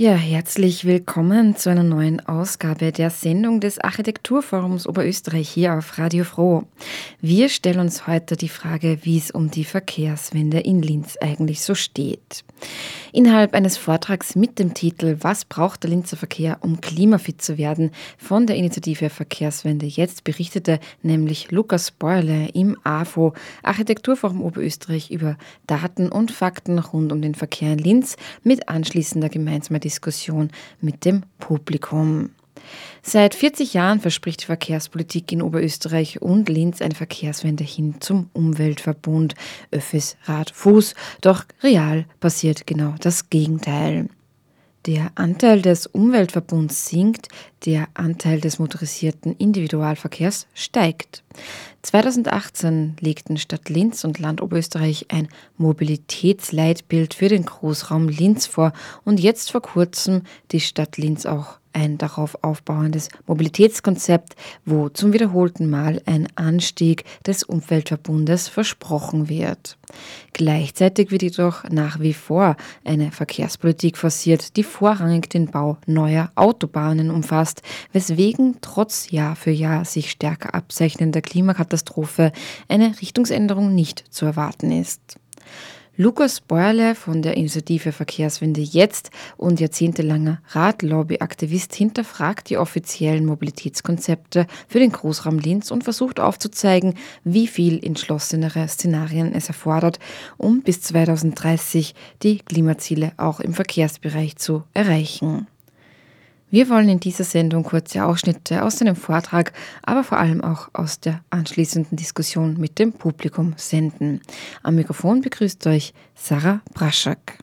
Ja, herzlich willkommen zu einer neuen Ausgabe der Sendung des Architekturforums Oberösterreich hier auf Radio Froh. Wir stellen uns heute die Frage, wie es um die Verkehrswende in Linz eigentlich so steht. Innerhalb eines Vortrags mit dem Titel Was braucht der Linzer Verkehr, um klimafit zu werden, von der Initiative Verkehrswende jetzt berichtete nämlich Lukas Beurle im AFO Architekturforum Oberösterreich über Daten und Fakten rund um den Verkehr in Linz mit anschließender gemeinsamer Diskussion mit dem Publikum. Seit 40 Jahren verspricht die Verkehrspolitik in Oberösterreich und Linz eine Verkehrswende hin zum Umweltverbund Öffis Rad Fuß. Doch real passiert genau das Gegenteil. Der Anteil des Umweltverbunds sinkt, der Anteil des motorisierten Individualverkehrs steigt. 2018 legten Stadt Linz und Land Oberösterreich ein Mobilitätsleitbild für den Großraum Linz vor und jetzt vor kurzem die Stadt Linz auch ein darauf aufbauendes Mobilitätskonzept, wo zum wiederholten Mal ein Anstieg des Umweltverbundes versprochen wird. Gleichzeitig wird jedoch nach wie vor eine Verkehrspolitik forciert, die vorrangig den Bau neuer Autobahnen umfasst, weswegen trotz Jahr für Jahr sich stärker abzeichnender Klimakatastrophe eine Richtungsänderung nicht zu erwarten ist. Lukas Beuerle von der Initiative Verkehrswende jetzt und jahrzehntelanger Radlobby-Aktivist hinterfragt die offiziellen Mobilitätskonzepte für den Großraum Linz und versucht aufzuzeigen, wie viel entschlossenere Szenarien es erfordert, um bis 2030 die Klimaziele auch im Verkehrsbereich zu erreichen. Wir wollen in dieser Sendung kurze Ausschnitte aus seinem Vortrag, aber vor allem auch aus der anschließenden Diskussion mit dem Publikum senden. Am Mikrofon begrüßt euch Sarah Braschak.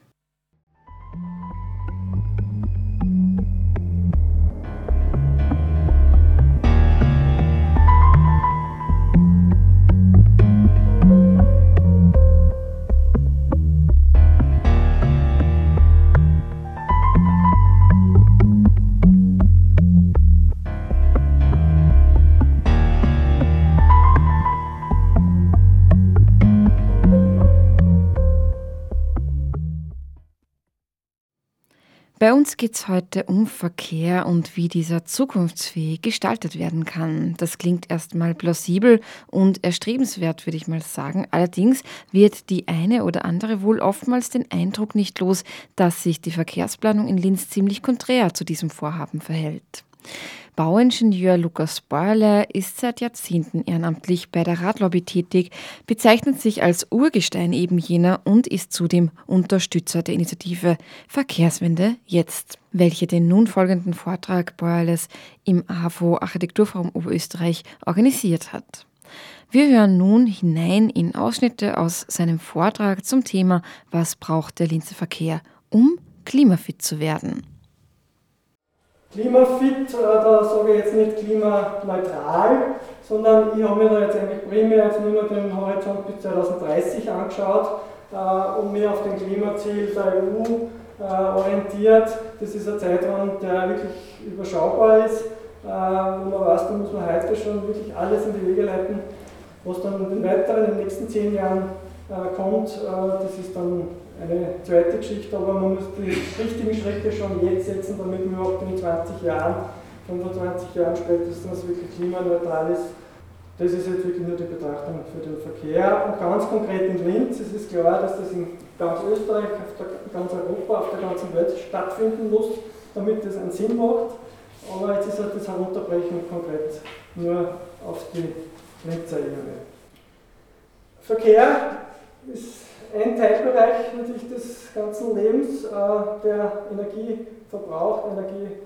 Bei uns geht es heute um Verkehr und wie dieser zukunftsfähig gestaltet werden kann. Das klingt erstmal plausibel und erstrebenswert, würde ich mal sagen. Allerdings wird die eine oder andere wohl oftmals den Eindruck nicht los, dass sich die Verkehrsplanung in Linz ziemlich konträr zu diesem Vorhaben verhält. Bauingenieur Lukas Beuerle ist seit Jahrzehnten ehrenamtlich bei der Radlobby tätig, bezeichnet sich als Urgestein eben jener und ist zudem Unterstützer der Initiative Verkehrswende jetzt, welche den nun folgenden Vortrag Beuerles im AFO Architekturforum Oberösterreich organisiert hat. Wir hören nun hinein in Ausschnitte aus seinem Vortrag zum Thema Was braucht der Linzer Verkehr, um klimafit zu werden? Klimafit, äh, da sage ich jetzt nicht klimaneutral, sondern ich habe mir da jetzt eigentlich primär jetzt nur noch den Horizont bis 2030 angeschaut äh, und mir auf den Klimaziel der EU äh, orientiert. Das ist ein Zeitraum, der wirklich überschaubar ist, wo man weiß, da muss man heute schon wirklich alles in die Wege leiten, was dann in den weiteren, in den nächsten zehn Jahren kommt. Das ist dann eine zweite Geschichte, aber man muss die richtigen Schritte schon jetzt setzen, damit man überhaupt in 20 Jahren, 25 Jahren spätestens wirklich klimaneutral ist. Das ist jetzt wirklich nur die Betrachtung für den Verkehr. Und ganz konkret in Linz es ist klar, dass das in ganz Österreich, auf der, ganz Europa, auf der ganzen Welt stattfinden muss, damit das einen Sinn macht. Aber jetzt ist halt das Herunterbrechen konkret nur auf die Linzer Ebene. Verkehr ist ein Teilbereich natürlich des ganzen Lebens, äh, der Energie verbraucht, Energie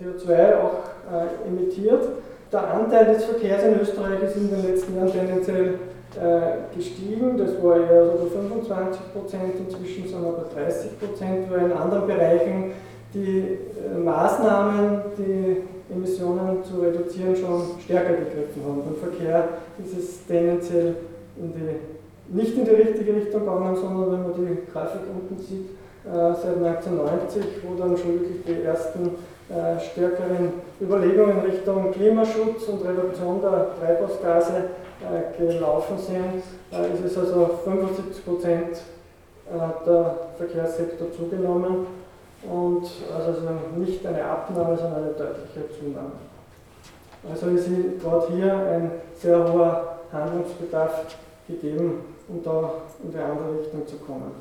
CO2 auch äh, emittiert. Der Anteil des Verkehrs in Österreich ist in den letzten Jahren tendenziell äh, gestiegen. Das war eher so bei 25 Prozent, inzwischen sind wir bei 30 Prozent, weil in anderen Bereichen die Maßnahmen, die Emissionen zu reduzieren, schon stärker gegriffen haben. Beim Verkehr ist es tendenziell in die nicht in die richtige Richtung gegangen, sondern wenn man die Grafik unten sieht, seit 1990, wo dann schon wirklich die ersten stärkeren Überlegungen Richtung Klimaschutz und Reduktion der Treibhausgase gelaufen sind, ist es also 75 Prozent der Verkehrssektor zugenommen und also nicht eine Abnahme, sondern eine deutliche Zunahme. Also ist gerade hier ein sehr hoher Handlungsbedarf gegeben, um da in die andere Richtung zu kommen.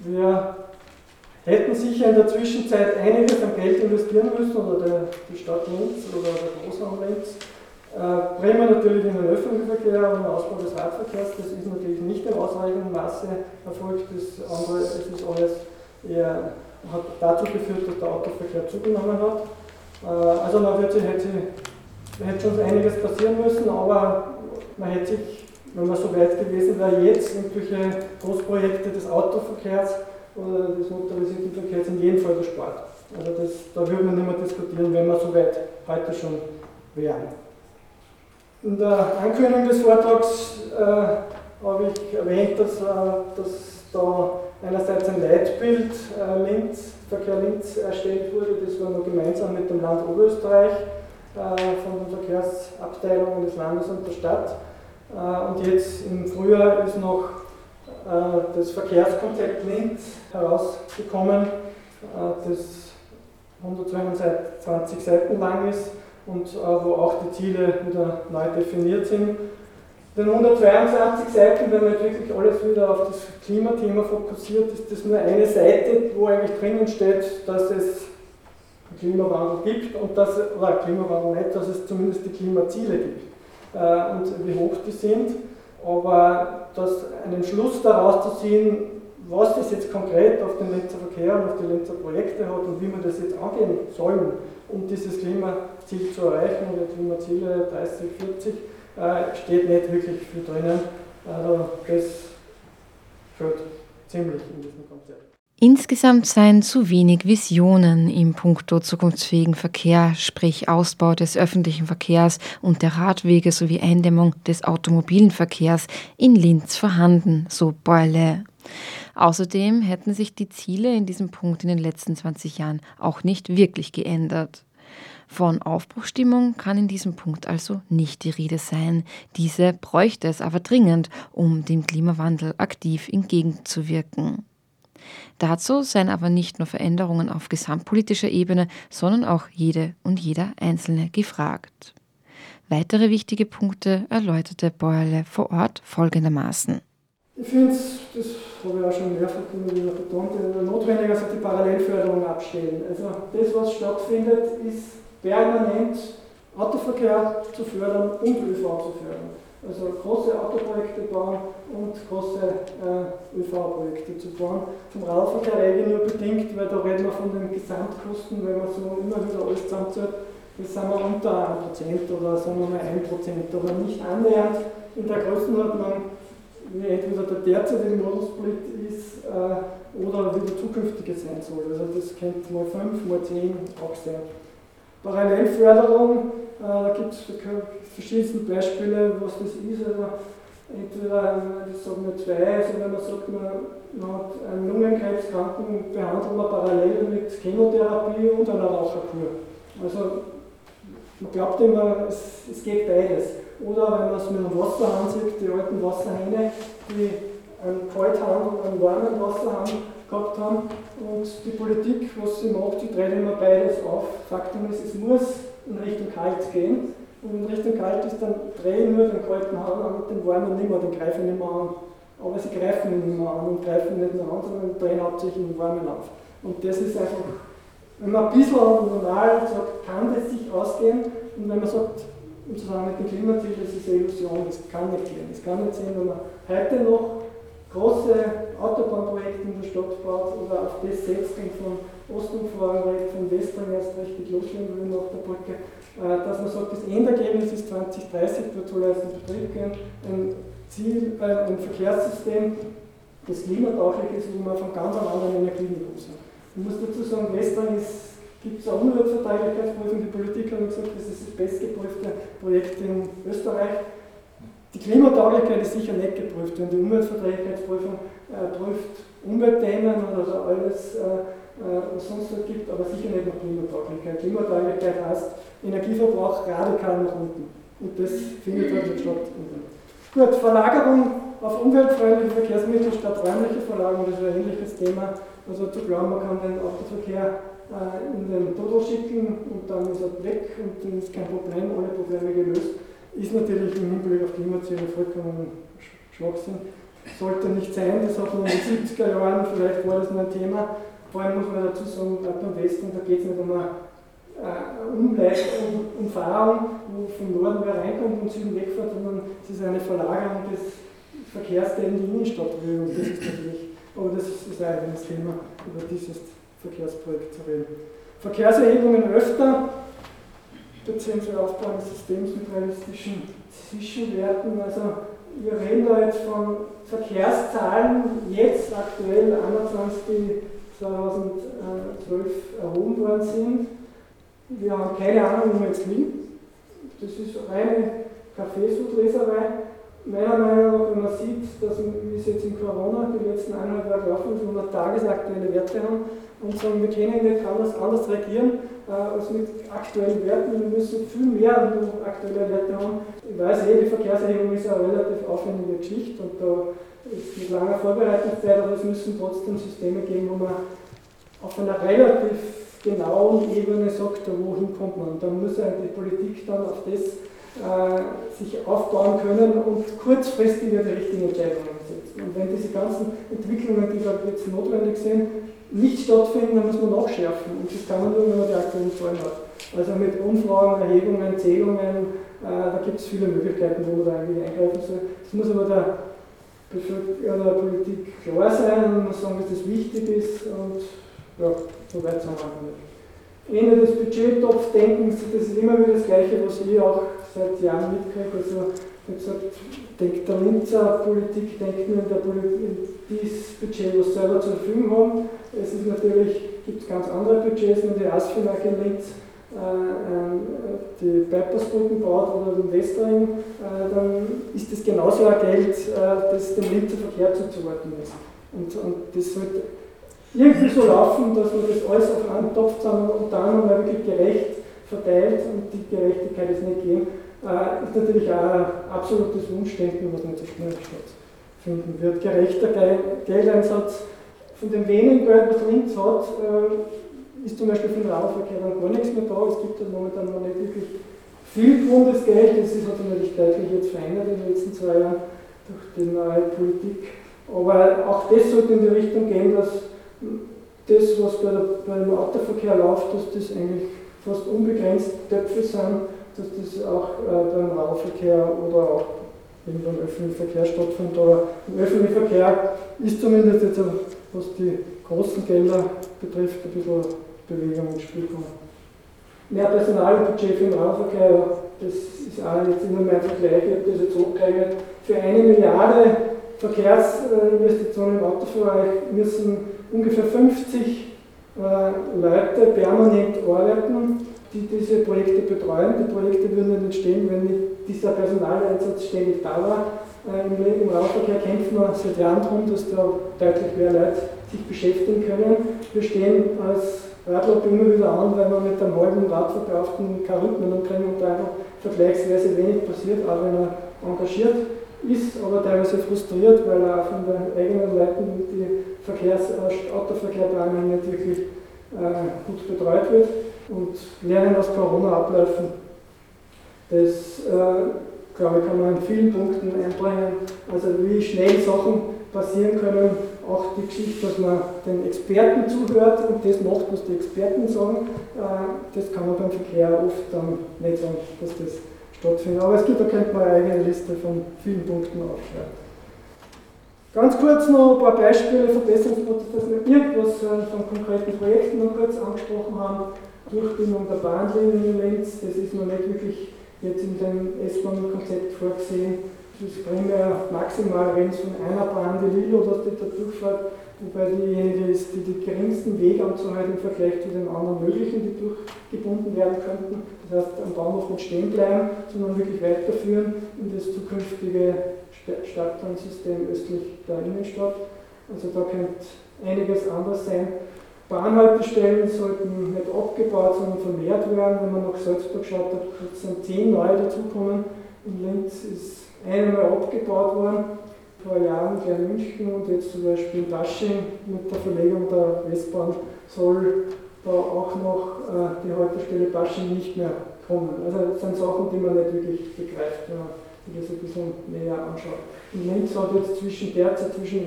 Wir hätten sicher in der Zwischenzeit einiges an Geld investieren müssen, oder der, die Stadt Linz oder der Großraum Linz. Äh, Bremen natürlich in den öffentlichen Verkehr und den Ausbau des Radverkehrs, das ist natürlich nicht in ausreichendem Maße erfolgt. Das andere, es ist alles eher, hat dazu geführt, dass der Autoverkehr zugenommen hat. Äh, also man wird sich, hätte, hätte schon einiges passieren müssen, aber man hätte sich, wenn man so weit gewesen wäre, jetzt irgendwelche Großprojekte des Autoverkehrs oder des motorisierten Verkehrs in jedem Fall gespart. Also das, da würde man nicht mehr diskutieren, wenn wir so weit heute schon wären. In der Ankündigung des Vortrags äh, habe ich erwähnt, dass, äh, dass da einerseits ein Leitbild äh, Linz, Verkehr Linz erstellt wurde, das war noch gemeinsam mit dem Land Oberösterreich äh, von den Verkehrsabteilungen des Landes und der Stadt. Äh, und jetzt im Frühjahr ist noch äh, das Verkehrskonzept Linz herausgekommen, äh, das 122 Seiten lang ist und wo auch die Ziele wieder neu definiert sind. Den 122 Seiten, wenn man jetzt wirklich alles wieder auf das Klimathema fokussiert, ist das nur eine Seite, wo eigentlich drinnen steht, dass es Klimawandel gibt und dass, oder Klimawandel nicht, dass es zumindest die Klimaziele gibt und wie hoch die sind. Aber das, einen Schluss daraus zu ziehen, was das jetzt konkret auf den Linzer Verkehr und auf die Linzer Projekte hat und wie wir das jetzt angehen sollen, um dieses Klimaziel zu erreichen, oder Klimaziele 30, 40, äh, steht nicht wirklich viel drinnen. Also das fehlt ziemlich in diesem Konzept. Insgesamt seien zu wenig Visionen im Punkto zukunftsfähigen Verkehr, sprich Ausbau des öffentlichen Verkehrs und der Radwege sowie Eindämmung des automobilen Verkehrs in Linz vorhanden, so Beule. Außerdem hätten sich die Ziele in diesem Punkt in den letzten 20 Jahren auch nicht wirklich geändert. Von Aufbruchstimmung kann in diesem Punkt also nicht die Rede sein. Diese bräuchte es aber dringend, um dem Klimawandel aktiv entgegenzuwirken. Dazu seien aber nicht nur Veränderungen auf gesamtpolitischer Ebene, sondern auch jede und jeder Einzelne gefragt. Weitere wichtige Punkte erläuterte Bäuerle vor Ort folgendermaßen. Ich finde es, das habe ich auch schon mehrfach wieder betont, notwendig, wir die Parallelförderung abstellen. Also das, was stattfindet, ist permanent Autoverkehr zu fördern und ÖV zu fördern. Also große Autoprojekte bauen und große äh, ÖV-Projekte zu bauen. Vom Radverkehr rede nur bedingt, weil da reden wir von den Gesamtkosten, wenn man so immer wieder alles zusammenzählt, das sind wir unter 1% oder sagen wir mal 1%, aber nicht annähernd in der Größenordnung wie entweder der derzeitige Modussplit ist äh, oder wie der zukünftige sein soll. Also das könnte mal 5, mal 10 auch sein. Parallelförderung, da gibt es verschiedenste Beispiele, was das ist. Also entweder, das sagen wir zwei, also wenn man sagt, man, man hat einen Lungenkrebskranken, behandelt man parallel mit Chemotherapie und einer Raucherkur. Also man glaubt immer, es, es geht beides. Oder wenn man es mit einem Wasserhahn sieht, die alten Wasserhähne, die einen Kalthahn und einen warmen Wasserhahn gehabt haben. Und die Politik, was sie macht, die dreht immer beides auf. Faktum ist, es muss in Richtung kalt gehen. Und in Richtung kalt ist, dann drehen nur den kalten Hahn an und den warmen nicht mehr, den greifen nicht mehr an. Aber sie greifen nicht mehr an und greifen nicht mehr an, sondern drehen hauptsächlich den warmen auf. Und das ist einfach, wenn man ein bisschen normal sagt, kann das sich ausgehen. Und wenn man sagt, im Zusammenhang mit dem Klimaziel, das ist eine Illusion, das kann nicht gehen. Es kann nicht sein, wenn man heute noch große Autobahnprojekte in der Stadt baut oder auf das setzt und von Osten fahren von Westen erst richtig loslegen will nach der Brücke, äh, dass man sagt, das Endergebnis ist 2030, wird soll erst in Betrieb gehen, ein Ziel, äh, ein Verkehrssystem, das klimatauglich ist, wo man von ganz anderen Energieniveau sind. Ich muss dazu sagen, Western ist gibt es eine Umweltverträglichkeitsprüfung. Die Politik haben gesagt, das ist das bestgeprüfte Projekt in Österreich. Die Klimatauglichkeit ist sicher nicht geprüft. Wenn die Umweltverträglichkeitsprüfung äh, prüft Umweltthemen oder alles, äh, äh, was sonst noch gibt, aber sicher nicht nach Klimatauglichkeit. Klimatauglichkeit heißt Energieverbrauch radikal nach unten. Und das findet halt nicht statt. Gut, Verlagerung auf umweltfreundliche Verkehrsmittel statt räumliche Verlagerung, das ist ein ähnliches Thema. Also zu glauben, man kann den Autoverkehr äh, in den Todel schicken und dann ist er weg und dann ist kein Problem, alle Probleme gelöst ist natürlich im Hinblick auf Klimaziele vollkommen Schwachsinn. Sollte nicht sein, das hat man in den 70er Jahren, vielleicht war das noch ein Thema. Vor allem muss man dazu sagen, gerade beim Westen, da geht es nicht um eine äh, Umleitung, um, Umfahrung, wo vom Norden wer reinkommt und Süden wegfährt, sondern es ist eine Verlagerung des Verkehrs, der in die Innenstadt will. Und das ist natürlich, aber das ist ein eigenes Thema, über dieses Verkehrsprojekt zu reden. Verkehrserhebungen öfter, beziehungsweise Aufbau eines Systems mit realistischen Zwischenwerten. Also wir reden da jetzt von Verkehrszahlen, jetzt aktuell 21, die 2012 erhoben worden sind. Wir haben keine Ahnung, wo wir jetzt liegen. Das ist reine Kaffeesudleserei. Meiner Meinung nach, wenn man sieht, dass es jetzt in Corona die letzten eineinhalb Jahre laufen ist, wo wir tagesaktuelle Werte haben und sagen, wir können nicht anders, anders reagieren, äh, als mit aktuellen Werten. Wir müssen viel mehr aktuelle Werte haben. Ich weiß eh, die Verkehrserhebung ist eine relativ aufwendige Geschichte und da ist mit langer Vorbereitungszeit, aber es müssen trotzdem Systeme geben, wo man auf einer relativ genauen Ebene sagt, wohin kommt man. Und dann muss eigentlich die Politik dann auf das sich aufbauen können und kurzfristig die richtigen Entscheidungen setzen. Und wenn diese ganzen Entwicklungen, die da jetzt notwendig sind, nicht stattfinden, dann muss man nachschärfen. Und das kann man nur, wenn man die aktuellen Zahlen hat. Also mit Umfragen, Erhebungen, Zählungen, äh, da gibt es viele Möglichkeiten, wo man da eigentlich eingreifen soll. Das muss aber der, der Politik klar sein und man sagen, dass das wichtig ist und ja, so weit sind wir nicht. Ende des Budgettopfdenkens, das ist immer wieder das Gleiche, was ich auch seit Jahren mitkriege. Also, wie gesagt, denkt der Linzer Politik, denkt nur in, der Politik, dieses Budget, was selber zur Verfügung haben. Es ist natürlich, gibt ganz andere Budgets, wenn die ASFINAG in Linz äh, äh, die Bypassbrücken baut oder den Westring, äh, dann ist das genauso ein Geld, äh, das dem Linzer Verkehr zuzuordnen ist. Und, und das sollte irgendwie so laufen, dass man das alles auf einen Topf und dann mal wirklich gerecht verteilt und die Gerechtigkeit ist nicht gegeben, äh, ist natürlich auch ein absolutes Wunschdenken, was nicht so schnell stattfinden wird. Gerechter Geldeinsatz von dem wenigen Geld, was Linz hat, äh, ist zum Beispiel für den Radverkehr dann gar nichts mehr da. Es gibt dann momentan noch nicht wirklich viel Bundesgeld, das hat sich natürlich deutlich jetzt verändert in den letzten zwei Jahren durch die neue Politik. Aber auch das sollte in die Richtung gehen, dass das, was bei der, beim Autoverkehr läuft, dass das eigentlich fast unbegrenzt Töpfe sind, dass das auch äh, beim Radverkehr oder auch beim öffentlichen Verkehr stattfindet. Aber im öffentlichen Verkehr ist zumindest jetzt, was die großen Gelder betrifft, ein bisschen Bewegung ins Spiel gekommen. Mehr Personalbudget für den Radverkehr, das ist auch jetzt immer mehr Vergleich, ich habe das jetzt hochgerechnet, für eine Milliarde Verkehrsinvestitionen im Autobereich müssen ungefähr 50 äh, Leute permanent arbeiten, die diese Projekte betreuen. Die Projekte würden nicht entstehen, wenn nicht dieser Personaleinsatz ständig da war. Äh, Im, Radverkehr kämpfen wir seit Jahren darum, dass da deutlich mehr Leute sich beschäftigen können. Wir stehen als Radlobby immer wieder an, weil man mit einem halben Radverkauften keine Rückmeldung kriegen und da einfach vergleichsweise wenig passiert, auch wenn er engagiert ist, aber teilweise frustriert, weil er von den eigenen Leuten die Verkehrs-, äh, Autoverkehrplanung nicht wirklich äh, gut betreut wird und Lernen aus Corona-Abläufen. Das, äh, glaube ich, kann man in vielen Punkten einbringen. Also wie schnell Sachen passieren können, auch die Geschichte, dass man den Experten zuhört und das macht, was die Experten sagen, äh, das kann man beim Verkehr oft dann nicht sagen, dass das stattfindet. Aber es gibt, da könnte man eine eigene Liste von vielen Punkten aufschreiben. Ganz kurz noch ein paar Beispiele, Verbesserungsprozesse, dass wir irgendwas äh, von konkreten Projekten noch kurz angesprochen haben. Durchbindung der Bahnlinien in Lenz, das ist noch nicht wirklich jetzt in dem S-Bahn-Konzept vorgesehen. das ist primär maximal reden von einer Bahn die Lilo, dass die da durchfährt, wobei diejenige ist, die die geringsten Weganzahl im Vergleich zu den anderen möglichen, die durchgebunden werden könnten. Das heißt, am Bahnhof nicht stehen bleiben, sondern wirklich weiterführen in das zukünftige Stadtplansystem östlich der Innenstadt. Also da könnte einiges anders sein. Bahnhaltestellen sollten nicht abgebaut, sondern vermehrt werden. Wenn man nach Salzburg schaut, da sind zehn neue dazukommen. In Linz ist einmal abgebaut worden, vor Jahren in München und jetzt zum Beispiel in Dasching mit der Verlegung der Westbahn soll da auch noch äh, die Haltestelle Basching nicht mehr kommen. Also das sind Sachen, die man nicht wirklich begreift, wenn man sich das ein bisschen näher anschaut. In Linz hat jetzt zwischen derzeit zwischen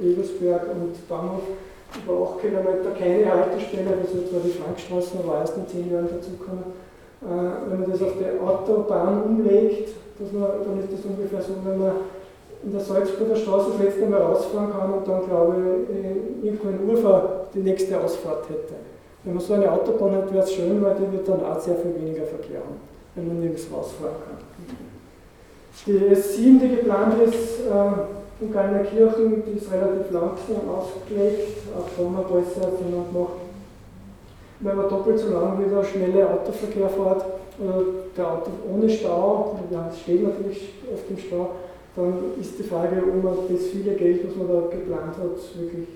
Ebersberg und Bahnhof über 8 Kilometer keine Haltestelle, das wird zwar die Frankstraße, aber erst in 10 Jahren dazukommen. Äh, wenn man das auf die Autobahn umlegt, man, dann ist das ungefähr so, wenn man in der Salzburger Straße das letzte Mal rausfahren kann und dann, glaube ich, irgendwo in Ufer die nächste Ausfahrt hätte. Wenn man so eine Autobahn hat, wäre es schön, weil die wird dann auch sehr viel weniger Verkehr haben, wenn man nirgends rausfahren kann. Die S7, die geplant ist, äh, in Kirchen, die ist relativ langsam ausgelegt, auch da haben wir besser gemacht, weil man doppelt so lang wie der schnelle Autoverkehr fährt der Auto ohne Stau, ja, es steht natürlich oft im Stau, dann ist die Frage, ob man das viele Geld, was man da geplant hat, wirklich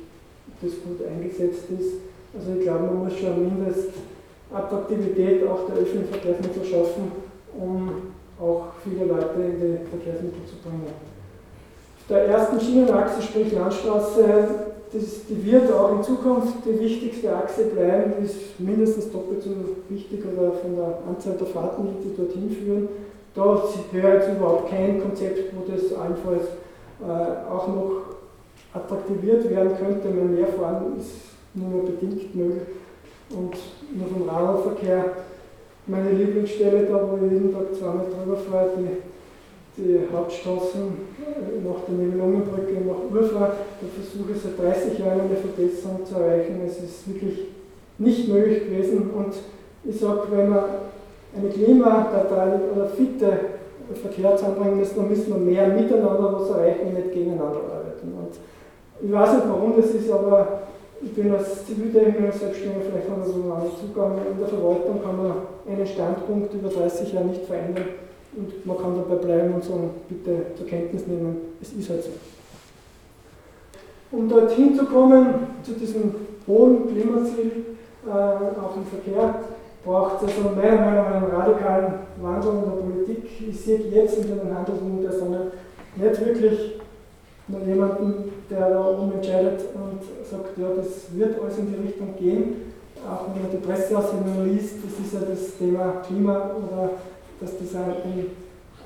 das gut eingesetzt ist. Also ich glaube, man muss schon mindestens Attraktivität auch der öffentlichen Verkehrsmittel schaffen, um auch viele Leute in die Verkehrsmittel zu bringen. Auf der ersten Schienenachse, sprich Landstraße, das, die wird auch in Zukunft die wichtigste Achse bleiben, die ist mindestens doppelt so wichtig oder von der Anzahl der Fahrten, die dorthin führen. Da höre jetzt überhaupt kein Konzept, wo das allenfalls äh, auch noch attraktiviert werden könnte. Mehr Fahren ist nur noch bedingt möglich. Und nur vom Radverkehr, meine Lieblingsstelle, da wo ich jeden Tag zweimal drüber fahre, die die Hauptstraßen nach der Nibelungenbrücke nach Urfa. Da versuche ich seit 30 Jahren eine Verbesserung zu erreichen. Es ist wirklich nicht möglich gewesen. Und ich sage, wenn wir eine klimaneutrale oder fitte Verkehr zusammenbringen müssen, dann müssen wir mehr miteinander was erreichen und nicht gegeneinander arbeiten. Und ich weiß nicht, warum das ist, aber ich bin als Ziviltechniker selbstständig, vielleicht haben wir so einen Zugang. In der Verwaltung kann man einen Standpunkt über 30 Jahre nicht verändern und man kann dabei bleiben und sagen, bitte zur Kenntnis nehmen, es ist halt so. Um dorthin zu kommen, zu diesem hohen Klimaziel, äh, auch im Verkehr, braucht es also meiner Meinung nach einen radikalen Wandel in der Politik. Ich sehe jetzt in den Handelsmund der Sonne nicht wirklich nur jemanden, der da umentscheidet und sagt, ja, das wird alles in die Richtung gehen. Auch wenn man die Presse aus liest, das ist ja das Thema Klima oder dass das ein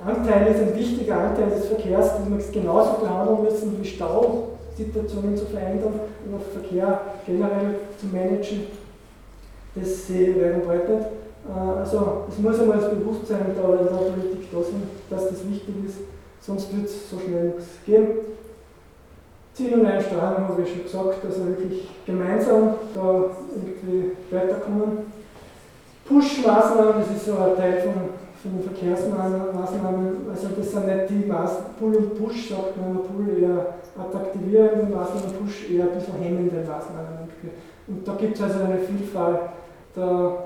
Anteil ist, ein wichtiger Anteil des Verkehrs, den wir genauso behandeln müssen wie Stausituationen zu verändern und auch Verkehr generell zu managen. Das sehe und nicht. Äh, also es muss einmal das Bewusstsein da in der Politik da sein, dass das wichtig ist, sonst wird es so schnell nichts gehen. Ziel und Einstrahlung habe ich schon gesagt, dass wir wirklich gemeinsam da irgendwie weiterkommen. Push-Maßnahmen, das ist so ein Teil von von den Verkehrsmaßnahmen, also das sind nicht die Maßnahmen, Pull und Push, sagt man, Pull eher attraktivierende Maßnahmen, Push eher ein bisschen hemmende Maßnahmen. Und da gibt es also eine Vielfalt, da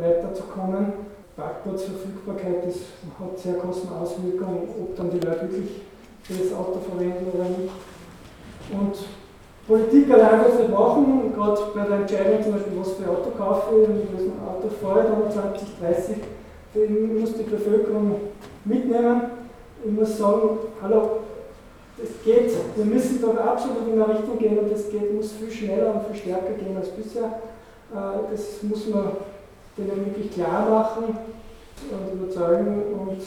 weiterzukommen. Parkplatzverfügbarkeit, das hat sehr große Auswirkungen, ob dann die Leute wirklich das Auto verwenden oder nicht. Und Politik allein was wir machen, gerade bei der Entscheidung zum Beispiel, was für Auto kaufe ich, und was ein Auto fahre, dann 2030 ich muss die Bevölkerung mitnehmen. Ich muss sagen, hallo, es geht, wir müssen doch absolut in eine Richtung gehen und das geht, muss viel schneller und viel stärker gehen als bisher. Äh, das muss man denen wirklich klar machen und überzeugen. Und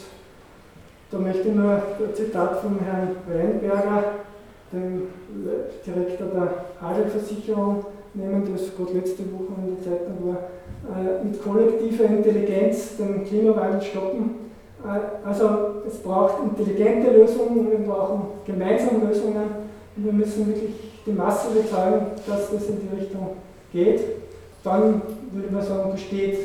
da möchte ich nur ein Zitat von Herrn Weinberger, dem Direktor der Hagelversicherung, nehmen, das gerade letzte Woche in der Zeitung war, äh, mit kollektiver Intelligenz den Klimawandel stoppen. Äh, also es braucht intelligente Lösungen, wir brauchen gemeinsame Lösungen und wir müssen wirklich die Masse bezahlen, dass das in die Richtung geht. Dann würde man sagen, besteht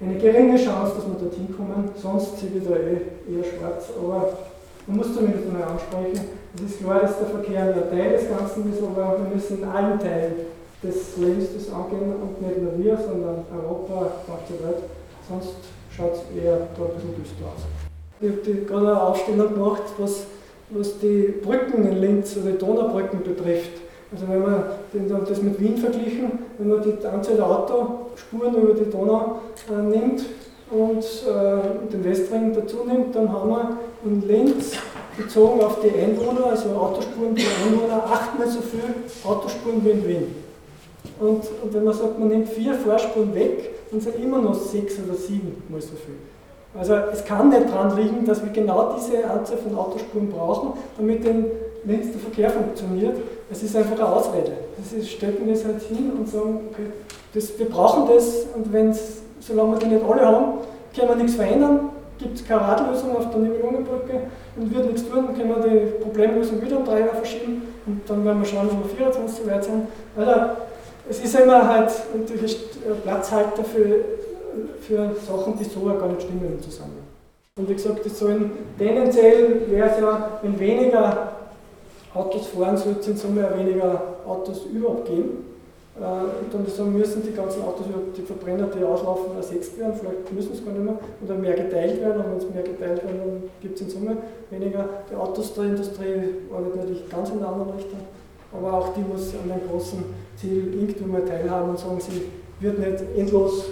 eine geringe Chance, dass wir dorthin kommen, sonst ich da eh eher schwarz. Aber man muss zumindest mal ansprechen. Es ist klar, dass der Verkehr ein Teil des Ganzen ist, aber wir müssen in allen Teilen des Lebens das angehen und nicht nur wir, sondern Europa, die Welt. Sonst schaut es eher da ein bisschen düster aus. Ich habe gerade eine Aufstellung gemacht, was, was die Brücken in Linz oder die Donaubrücken betrifft. Also wenn man das mit Wien verglichen, wenn man die Anzahl der Autospuren über die Donau äh, nimmt und äh, den Westring dazu nimmt, dann haben wir in Linz bezogen auf die Einwohner, also Autospuren pro Einwohner, achtmal so viele Autospuren wie in Wien. Und, und, wenn man sagt, man nimmt vier Vorspuren weg, dann sind immer noch sechs oder sieben mal so viel. Also es kann nicht daran liegen, dass wir genau diese Anzahl von Autospuren brauchen, damit den Linz der Verkehr funktioniert. Es ist einfach eine Ausrede. Das ist, stellen wir es halt hin und sagen, okay, das, wir brauchen das und wenn's, solange wir die nicht alle haben, können wir nichts verändern. Gibt es keine Radlösung auf der Nibelungenbrücke und wird nichts tun, dann können wir die Problemlösung wieder um drei Jahre verschieben und dann werden wir schauen, wenn wir 24 so weit sind. Also, es ist immer halt natürlich ein Platzhalter für, Sachen, die so gar nicht stimmen im Zusammenhang. Und wie gesagt, das sollen tendenziell wäre es ja, wenn weniger Autos fahren, sollte es in Summe weniger Autos überhaupt geben. Äh, und dann sagen, müssen die ganzen Autos, die Verbrenner, die auslaufen, ersetzt werden. Vielleicht müssen es gar nicht mehr. Oder mehr geteilt werden. Und wenn es mehr geteilt werden, dann gibt es in Summe weniger. Die Autos der natürlich ganz in einer anderen Richtung. Aber auch die muss an einem großen Ziel mal teilhaben und sagen, sie wird nicht endlos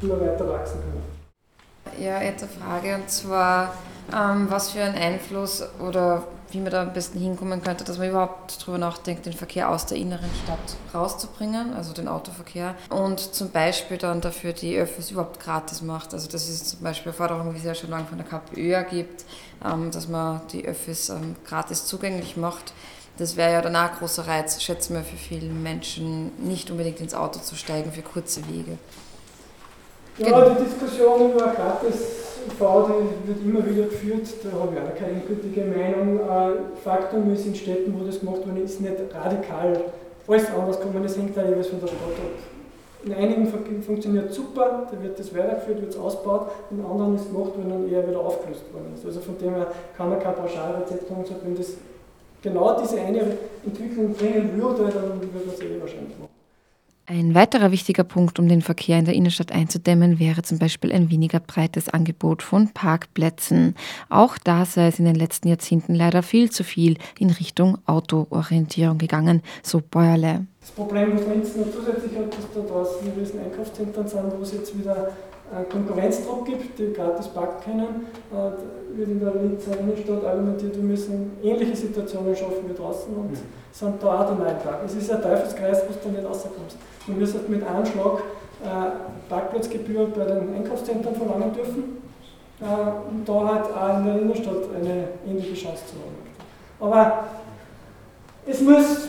immer weiter wachsen können. Ja, eine Frage und zwar, ähm, was für einen Einfluss oder wie man da am besten hinkommen könnte, dass man überhaupt darüber nachdenkt, den Verkehr aus der inneren Stadt rauszubringen, also den Autoverkehr, und zum Beispiel dann dafür die Öffis überhaupt gratis macht. Also das ist zum Beispiel eine Forderung, wie sie ja schon lange von der KPÖ gibt, ähm, dass man die Öffis ähm, gratis zugänglich macht. Das wäre ja dann auch ein großer Reiz, schätzen wir, für viele Menschen, nicht unbedingt ins Auto zu steigen für kurze Wege. Ja, genau. die Diskussion über gratis V, die wird immer wieder geführt, da habe ich auch keine gültige Meinung. Äh, Faktum ist, in Städten, wo das gemacht worden ist, nicht radikal alles anders kommen, das hängt da jeweils von der Stadt ab. In einigen funktioniert super, da wird das weitergeführt, wird es ausgebaut, in anderen ist gemacht worden und eher wieder aufgelöst worden ist. Also von dem her kann man kein Pauschalrezept haben, wenn das genau diese eine Entwicklung bringen würde, dann würde man es eh wahrscheinlich machen. Ein weiterer wichtiger Punkt, um den Verkehr in der Innenstadt einzudämmen, wäre zum Beispiel ein weniger breites Angebot von Parkplätzen. Auch da sei es in den letzten Jahrzehnten leider viel zu viel in Richtung Autoorientierung gegangen, so Bäuerle. Das Problem, was Linz noch zusätzlich hat, dass da draußen in Einkaufszentren sind, wo es jetzt wieder Konkurrenzdruck gibt, die gratis parken können, äh, wird in der Linzer Innenstadt argumentiert, wir müssen ähnliche Situationen schaffen wie draußen und mhm. sind da auch die Meinung. Es ist ein Teufelskreis, wo du nicht rauskommst. Man müsste mit einem Schlag äh, Parkplatzgebühr bei den Einkaufszentren verlangen dürfen, äh, um da halt auch in der Innenstadt eine ähnliche Chance zu haben. Aber es muss,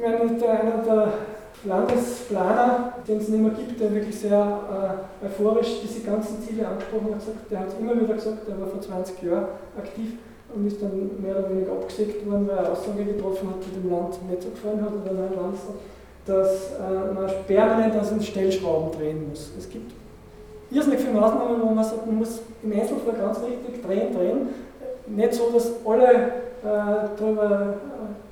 wenn einer der Landesplaner, den es nicht mehr gibt, der wirklich sehr äh, euphorisch diese ganzen Ziele angesprochen hat, gesagt, der hat es immer wieder gesagt, der war vor 20 Jahren aktiv und ist dann mehr oder weniger abgesägt worden, weil er Aussage getroffen hat, die dem Land nicht so gefallen hat oder nein Landesrat dass äh, man permanent aus den Stellschrauben drehen muss. Es gibt irrsinnig viele Maßnahmen, wo man sagt, man muss im Einzelfall ganz richtig drehen, drehen. Nicht so, dass alle äh, darüber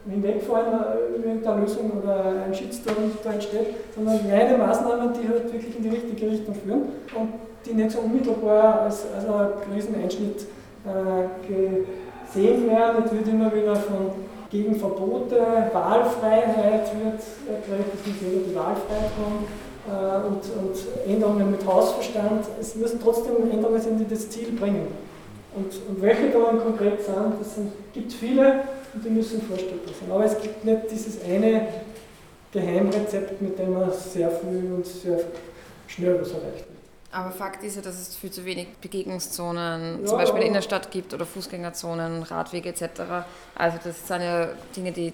äh, hinwegfallen äh, über eine Lösung oder ein Shitstorm da entsteht, sondern kleine Maßnahmen, die halt wirklich in die richtige Richtung führen und die nicht so unmittelbar als, als ein Kriseneinschnitt äh, gesehen werden. Jetzt wird immer wieder von gegen Verbote, Wahlfreiheit wird erklärt, dass nicht jeder die Wahlfreiheit haben äh, und, und, Änderungen mit Hausverstand. Es müssen trotzdem Änderungen sein, die das Ziel bringen. Und, und welche da konkret sind, das sind, gibt viele und die müssen vorstellbar sein. Aber es gibt nicht dieses eine Geheimrezept, mit dem man sehr viel und sehr schnell was erreicht. Aber Fakt ist ja, dass es viel zu wenig Begegnungszonen, ja, zum Beispiel in der Stadt gibt oder Fußgängerzonen, Radwege etc. Also das sind ja Dinge, die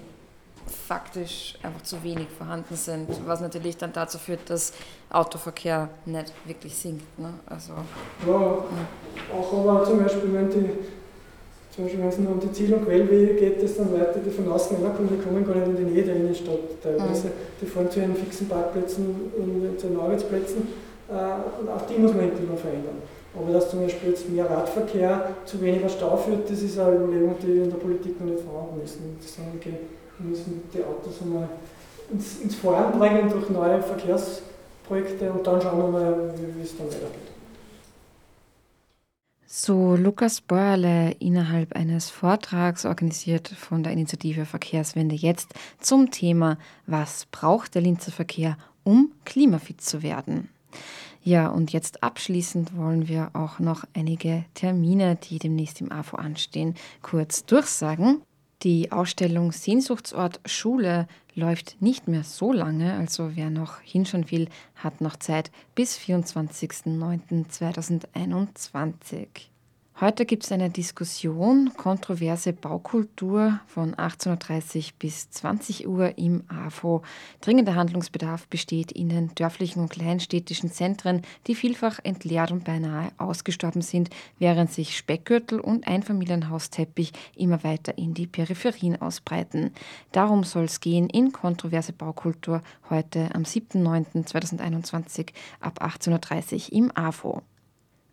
faktisch einfach zu wenig vorhanden sind, was natürlich dann dazu führt, dass Autoverkehr nicht wirklich sinkt. Ne? Also, ja, ja, auch aber zum Beispiel, wenn die zum Beispiel, wenn es nur um die Ziel- und Quellwege geht, es dann Leute, die von außen herkommen, die kommen gar nicht in die Nähe der Innenstadt teilweise. Mhm. Die fahren zu ihren fixen Parkplätzen und zu ihren Arbeitsplätzen und auch die muss man in Klima verändern. Aber dass zum Beispiel jetzt mehr Radverkehr zu weniger Stau führt, das ist eine Überlegung, die in der Politik noch nicht vorhanden ist. Und sagen, okay, wir müssen die Autos einmal ins, ins Fahren bringen durch neue Verkehrsprojekte und dann schauen wir mal, wie, wie es dann weitergeht. So Lukas Beuerle innerhalb eines Vortrags organisiert von der Initiative Verkehrswende jetzt zum Thema Was braucht der Linzer Verkehr, um klimafit zu werden? Ja, und jetzt abschließend wollen wir auch noch einige Termine, die demnächst im AFO anstehen, kurz durchsagen. Die Ausstellung Sehnsuchtsort Schule läuft nicht mehr so lange, also wer noch hinschauen will, hat noch Zeit bis 24.09.2021. Heute gibt es eine Diskussion, kontroverse Baukultur von 18.30 bis 20 Uhr im AFO. Dringender Handlungsbedarf besteht in den dörflichen und kleinstädtischen Zentren, die vielfach entleert und beinahe ausgestorben sind, während sich Speckgürtel und Einfamilienhausteppich immer weiter in die Peripherien ausbreiten. Darum soll es gehen in kontroverse Baukultur heute am 7.9.2021 ab 18.30 Uhr im AFO.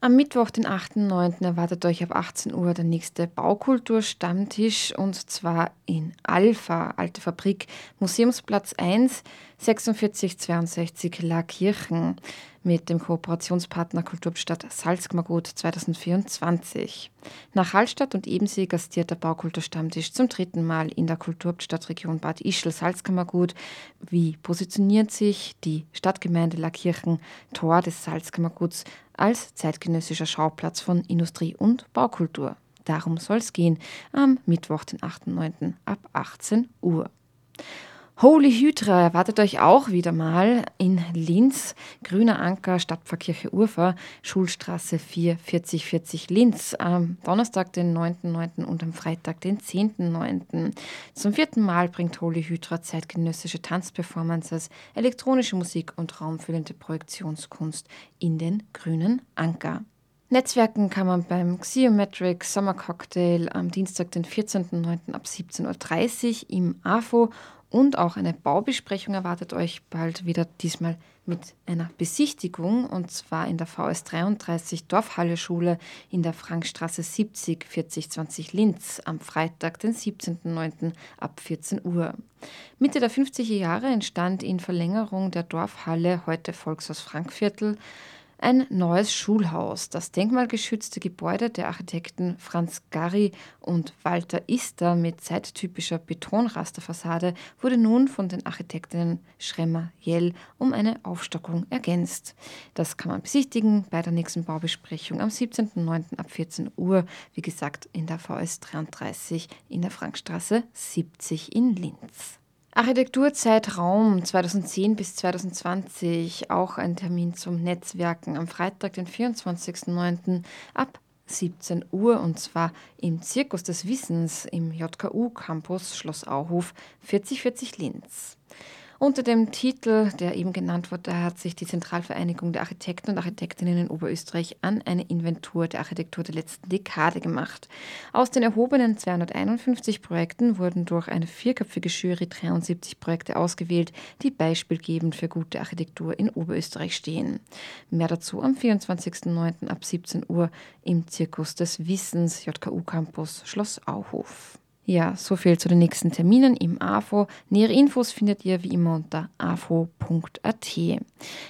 Am Mittwoch, den 8.9., erwartet euch ab 18 Uhr der nächste Baukultur-Stammtisch und zwar in Alpha, Alte Fabrik, Museumsplatz 1, 4662 La Kirchen mit dem Kooperationspartner Kulturstadt Salzkammergut 2024. Nach Hallstatt und Ebensee gastiert der Baukulturstammtisch zum dritten Mal in der Kulturstadtregion Bad Ischl Salzkammergut. Wie positioniert sich die Stadtgemeinde La Kirchen, Tor des Salzkammerguts, als zeitgenössischer Schauplatz von Industrie- und Baukultur. Darum soll es gehen am Mittwoch, den 8.9. ab 18 Uhr. Holy Hydra erwartet euch auch wieder mal in Linz, Grüner Anker, Stadtpfarrkirche Urfa, Schulstraße 4, 4040 Linz, am Donnerstag, den 9.9. und am Freitag, den 10.9. Zum vierten Mal bringt Holy Hydra zeitgenössische Tanzperformances, elektronische Musik und raumfüllende Projektionskunst in den Grünen Anker. Netzwerken kann man beim Xiometric Summer Cocktail am Dienstag, den 14.09. ab 17.30 Uhr im AFO und auch eine Baubesprechung erwartet euch bald wieder, diesmal mit einer Besichtigung und zwar in der VS 33 Dorfhalle Schule in der Frankstraße 70 4020 Linz am Freitag, den 17.09. ab 14 Uhr. Mitte der 50er Jahre entstand in Verlängerung der Dorfhalle, heute Volkshaus Frankviertel, ein neues Schulhaus. Das denkmalgeschützte Gebäude der Architekten Franz Garry und Walter Ister mit zeittypischer Betonrasterfassade wurde nun von den Architektinnen Schremmer Jell um eine Aufstockung ergänzt. Das kann man besichtigen bei der nächsten Baubesprechung am 17.09. ab 14 Uhr, wie gesagt in der VS 33 in der Frankstraße 70 in Linz. Architekturzeitraum 2010 bis 2020, auch ein Termin zum Netzwerken am Freitag, den 24.09. ab 17 Uhr und zwar im Zirkus des Wissens im JKU Campus Schloss Auhof 4040 Linz. Unter dem Titel, der eben genannt wurde, hat sich die Zentralvereinigung der Architekten und Architektinnen in Oberösterreich an eine Inventur der Architektur der letzten Dekade gemacht. Aus den erhobenen 251 Projekten wurden durch eine vierköpfige Jury 73 Projekte ausgewählt, die beispielgebend für gute Architektur in Oberösterreich stehen. Mehr dazu am 24.09. ab 17 Uhr im Zirkus des Wissens JKU Campus Schloss Auhof. Ja, so viel zu den nächsten Terminen im AFO. Nähere Infos findet ihr wie immer unter afo.at.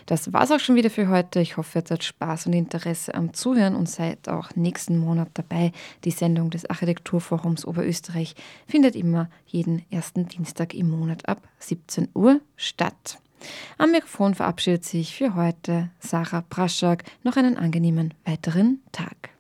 Das war's auch schon wieder für heute. Ich hoffe, ihr hattet Spaß und Interesse am Zuhören und seid auch nächsten Monat dabei. Die Sendung des Architekturforums Oberösterreich findet immer jeden ersten Dienstag im Monat ab 17 Uhr statt. Am Mikrofon verabschiedet sich für heute Sarah Braschak. Noch einen angenehmen weiteren Tag.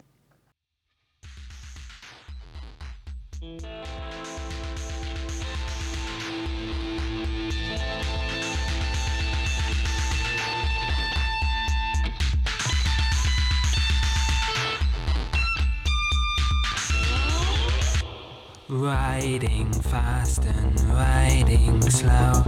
Riding fast and riding slow,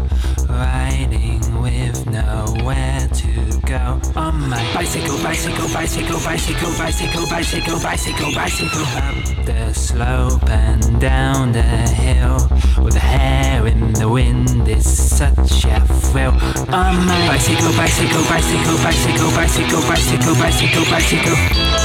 riding with nowhere to go. On my bicycle, bicycle, bicycle, bicycle, bicycle, bicycle, bicycle, bicycle. Up the slope and down the hill, with the hair in the wind is such a thrill. On my bicycle, bicycle, bicycle, bicycle, bicycle, bicycle, bicycle, bicycle.